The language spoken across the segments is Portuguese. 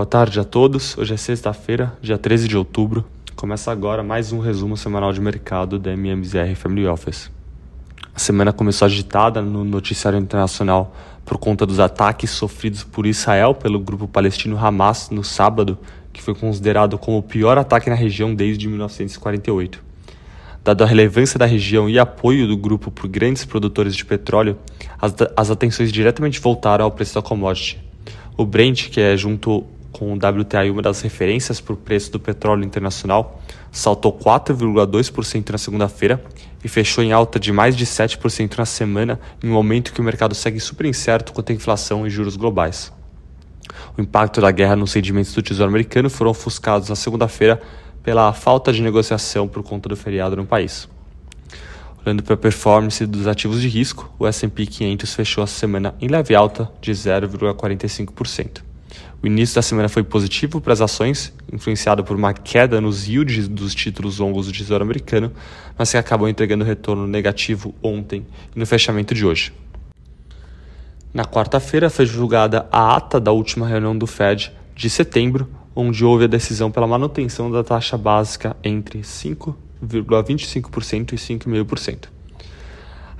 Boa tarde a todos. Hoje é sexta-feira, dia 13 de outubro. Começa agora mais um resumo semanal de mercado da MMZR Family Office. A semana começou agitada no noticiário internacional por conta dos ataques sofridos por Israel pelo grupo palestino Hamas no sábado, que foi considerado como o pior ataque na região desde 1948. Dado a relevância da região e apoio do grupo por grandes produtores de petróleo, as, as atenções diretamente voltaram ao preço da commodity. O Brent, que é junto com o WTI uma das referências para o preço do petróleo internacional, saltou 4,2% na segunda-feira e fechou em alta de mais de 7% na semana, em um momento que o mercado segue super incerto quanto à inflação e juros globais. O impacto da guerra nos rendimentos do Tesouro Americano foram ofuscados na segunda-feira pela falta de negociação por conta do feriado no país. Olhando para a performance dos ativos de risco, o S&P 500 fechou a semana em leve alta de 0,45%. O início da semana foi positivo para as ações, influenciado por uma queda nos yields dos títulos longos do Tesouro Americano, mas que acabou entregando retorno negativo ontem e no fechamento de hoje. Na quarta-feira foi divulgada a ata da última reunião do Fed de setembro, onde houve a decisão pela manutenção da taxa básica entre 5,25% e 5,5%.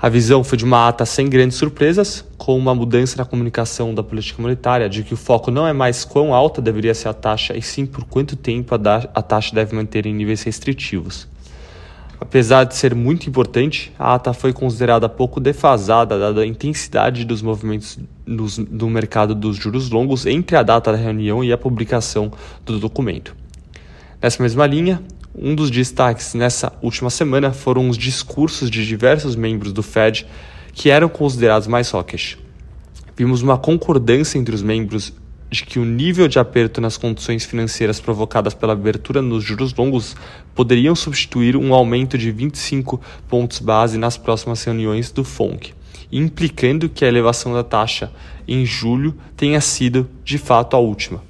A visão foi de uma ata sem grandes surpresas, com uma mudança na comunicação da política monetária, de que o foco não é mais quão alta deveria ser a taxa, e sim por quanto tempo a, taxa deve manter em níveis restritivos. Apesar de ser muito importante, a ata foi considerada pouco defasada dada a intensidade dos movimentos nos, do mercado dos juros longos entre a data da reunião e a publicação do documento. Nessa mesma linha, um dos destaques nessa última semana foram os discursos de diversos membros do Fed que eram considerados mais hawkish. Vimos uma concordância entre os membros de que o nível de aperto nas condições financeiras provocadas pela abertura nos juros longos poderiam substituir um aumento de 25 pontos base nas próximas reuniões do FONC, implicando que a elevação da taxa em julho tenha sido, de fato, a última.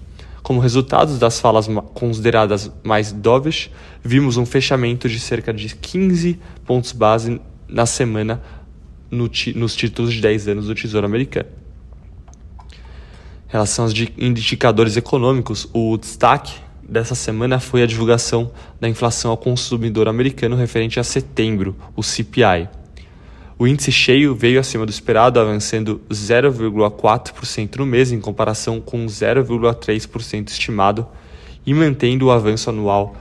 Como resultado das falas consideradas mais dovish, vimos um fechamento de cerca de 15 pontos base na semana no nos títulos de 10 anos do Tesouro Americano. Em relação aos indicadores econômicos, o destaque dessa semana foi a divulgação da inflação ao consumidor americano referente a setembro, o CPI. O índice cheio veio acima do esperado, avançando 0,4% no mês em comparação com 0,3% estimado e mantendo o avanço anual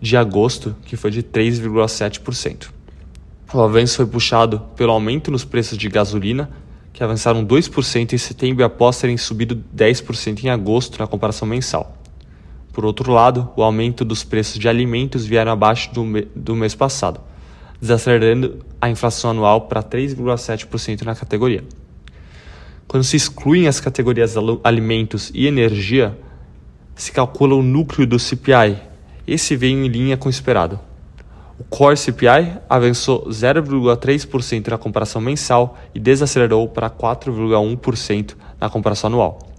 de agosto, que foi de 3,7%. O avanço foi puxado pelo aumento nos preços de gasolina, que avançaram 2% em setembro após terem subido 10% em agosto na comparação mensal. Por outro lado, o aumento dos preços de alimentos vieram abaixo do, do mês passado, desacelerando a inflação anual para 3,7% na categoria. Quando se excluem as categorias alimentos e energia, se calcula o núcleo do CPI. Esse veio em linha com o esperado. O Core CPI avançou 0,3% na comparação mensal e desacelerou para 4,1% na comparação anual.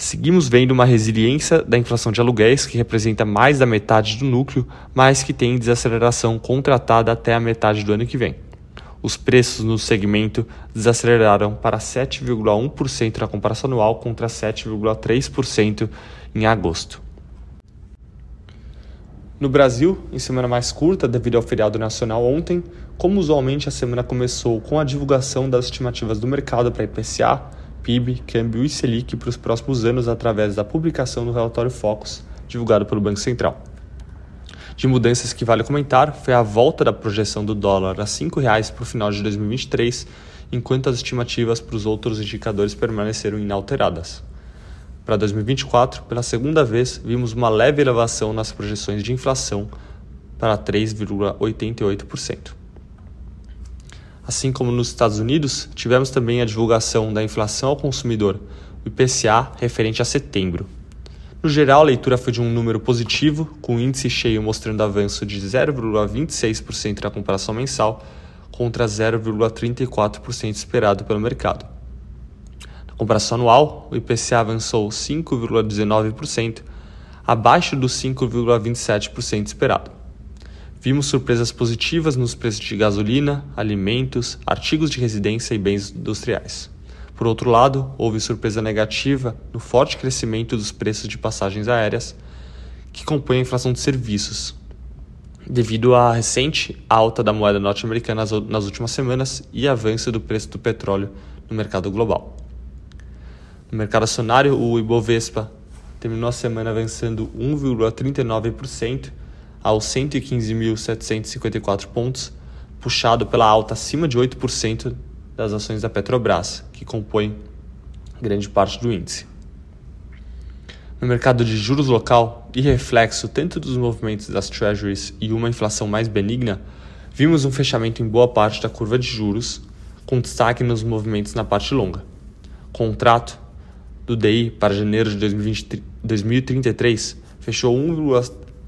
Seguimos vendo uma resiliência da inflação de aluguéis, que representa mais da metade do núcleo, mas que tem desaceleração contratada até a metade do ano que vem. Os preços no segmento desaceleraram para 7,1% na comparação anual contra 7,3% em agosto. No Brasil, em semana mais curta devido ao feriado nacional ontem, como usualmente a semana começou com a divulgação das estimativas do mercado para IPCA, PIB, câmbio e Selic para os próximos anos através da publicação do relatório Focus, divulgado pelo Banco Central. De mudanças que vale comentar foi a volta da projeção do dólar a R$ 5,00 para o final de 2023, enquanto as estimativas para os outros indicadores permaneceram inalteradas. Para 2024, pela segunda vez, vimos uma leve elevação nas projeções de inflação para 3,88%. Assim como nos Estados Unidos, tivemos também a divulgação da inflação ao consumidor, o IPCA, referente a setembro. No geral, a leitura foi de um número positivo, com o índice cheio mostrando avanço de 0,26% na comparação mensal, contra 0,34% esperado pelo mercado comparação anual, o IPCA avançou 5,19%, abaixo dos 5,27% esperado. Vimos surpresas positivas nos preços de gasolina, alimentos, artigos de residência e bens industriais. Por outro lado, houve surpresa negativa no forte crescimento dos preços de passagens aéreas, que compõe a inflação de serviços, devido à recente alta da moeda norte-americana nas últimas semanas e avanço do preço do petróleo no mercado global. No mercado acionário, o Ibovespa terminou a semana avançando 1,39% aos 115.754 pontos, puxado pela alta acima de 8% das ações da Petrobras, que compõem grande parte do índice. No mercado de juros local, e reflexo tanto dos movimentos das treasuries e uma inflação mais benigna, vimos um fechamento em boa parte da curva de juros, com destaque nos movimentos na parte longa. Contrato do DI para janeiro de 2020, 2033 fechou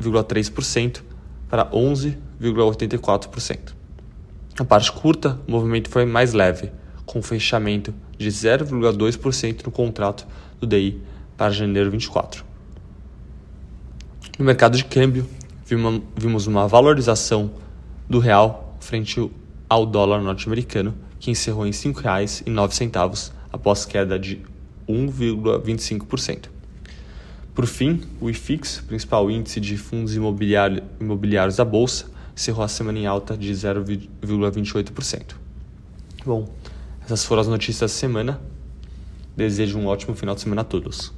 1,3% para 11,84%. Na parte curta, o movimento foi mais leve, com fechamento de 0,2% no contrato do DI para janeiro 24. No mercado de câmbio, vimos uma valorização do real frente ao dólar norte-americano, que encerrou em R$ 5,09 após queda de 1,25%. Por fim, o IFIX, principal índice de fundos imobiliários da Bolsa, encerrou a semana em alta de 0,28%. Bom, essas foram as notícias da semana. Desejo um ótimo final de semana a todos.